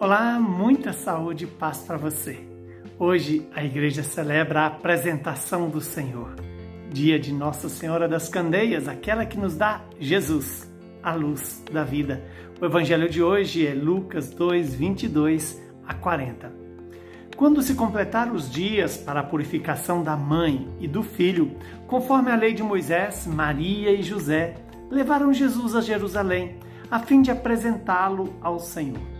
Olá, muita saúde e paz para você. Hoje a igreja celebra a apresentação do Senhor, dia de Nossa Senhora das Candeias, aquela que nos dá Jesus, a luz da vida. O evangelho de hoje é Lucas 2, 22 a 40. Quando se completaram os dias para a purificação da mãe e do filho, conforme a lei de Moisés, Maria e José levaram Jesus a Jerusalém, a fim de apresentá-lo ao Senhor.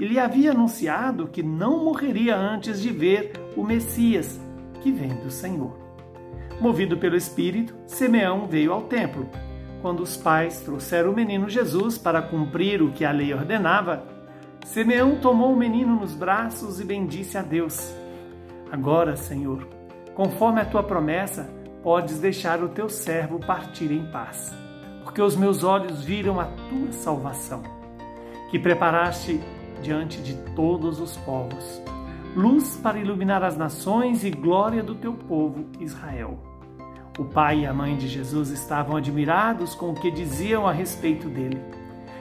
e lhe havia anunciado que não morreria antes de ver o Messias, que vem do Senhor. Movido pelo Espírito, Simeão veio ao templo. Quando os pais trouxeram o menino Jesus para cumprir o que a lei ordenava, Simeão tomou o menino nos braços e bendisse a Deus. Agora, Senhor, conforme a tua promessa, podes deixar o teu servo partir em paz, porque os meus olhos viram a tua salvação, que preparaste diante de todos os povos, luz para iluminar as nações e glória do teu povo Israel. O pai e a mãe de Jesus estavam admirados com o que diziam a respeito dele.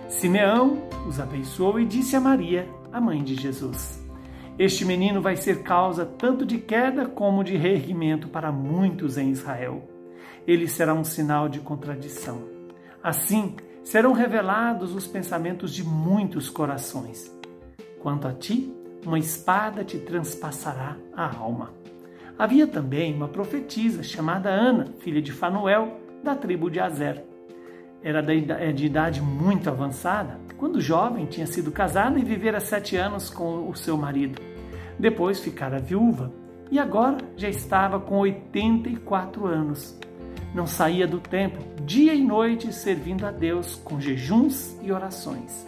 Simeão os abençoou e disse a Maria, a mãe de Jesus: Este menino vai ser causa tanto de queda como de reerguimento para muitos em Israel. Ele será um sinal de contradição. Assim, serão revelados os pensamentos de muitos corações. Quanto a ti, uma espada te transpassará a alma. Havia também uma profetisa chamada Ana, filha de Fanuel, da tribo de Azer. Era é de idade muito avançada. Quando jovem, tinha sido casada e vivera sete anos com o seu marido. Depois ficara viúva e agora já estava com 84 anos. Não saía do templo dia e noite servindo a Deus com jejuns e orações.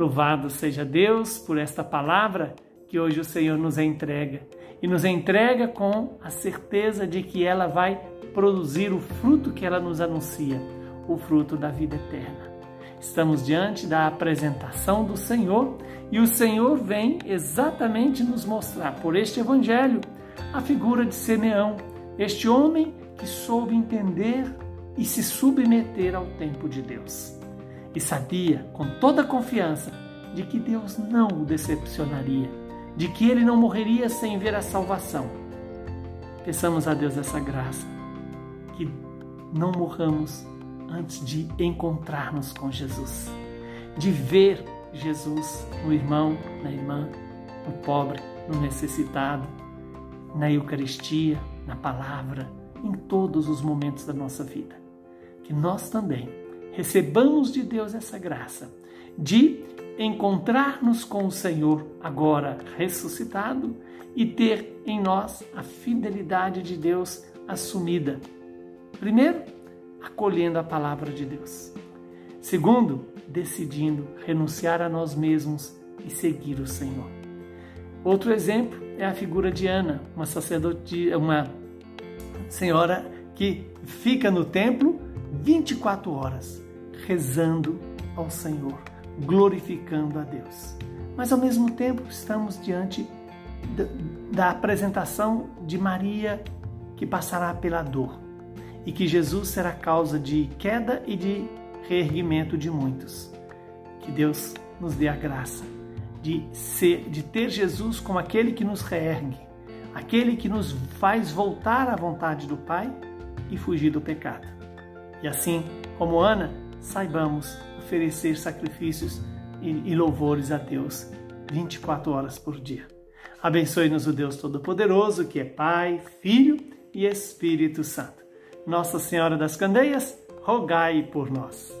Louvado seja Deus por esta palavra que hoje o Senhor nos entrega e nos entrega com a certeza de que ela vai produzir o fruto que ela nos anuncia, o fruto da vida eterna. Estamos diante da apresentação do Senhor e o Senhor vem exatamente nos mostrar por este evangelho a figura de Simeão, este homem que soube entender e se submeter ao tempo de Deus e sabia com toda confiança de que Deus não o decepcionaria, de que ele não morreria sem ver a salvação. Peçamos a Deus essa graça, que não morramos antes de encontrar-nos com Jesus, de ver Jesus no irmão, na irmã, no pobre, no necessitado, na Eucaristia, na palavra, em todos os momentos da nossa vida. Que nós também recebamos de Deus essa graça de encontrar-nos com o Senhor agora ressuscitado e ter em nós a fidelidade de Deus assumida. Primeiro, acolhendo a palavra de Deus. Segundo, decidindo renunciar a nós mesmos e seguir o Senhor. Outro exemplo é a figura de Ana, uma sacerdote, uma senhora que fica no templo 24 horas rezando ao Senhor, glorificando a Deus. Mas ao mesmo tempo estamos diante da apresentação de Maria que passará pela dor e que Jesus será causa de queda e de reerguimento de muitos. Que Deus nos dê a graça de ser, de ter Jesus como aquele que nos reergue, aquele que nos faz voltar à vontade do Pai e fugir do pecado. E assim como Ana, saibamos oferecer sacrifícios e louvores a Deus 24 horas por dia. Abençoe-nos o Deus Todo-Poderoso, que é Pai, Filho e Espírito Santo. Nossa Senhora das Candeias, rogai por nós.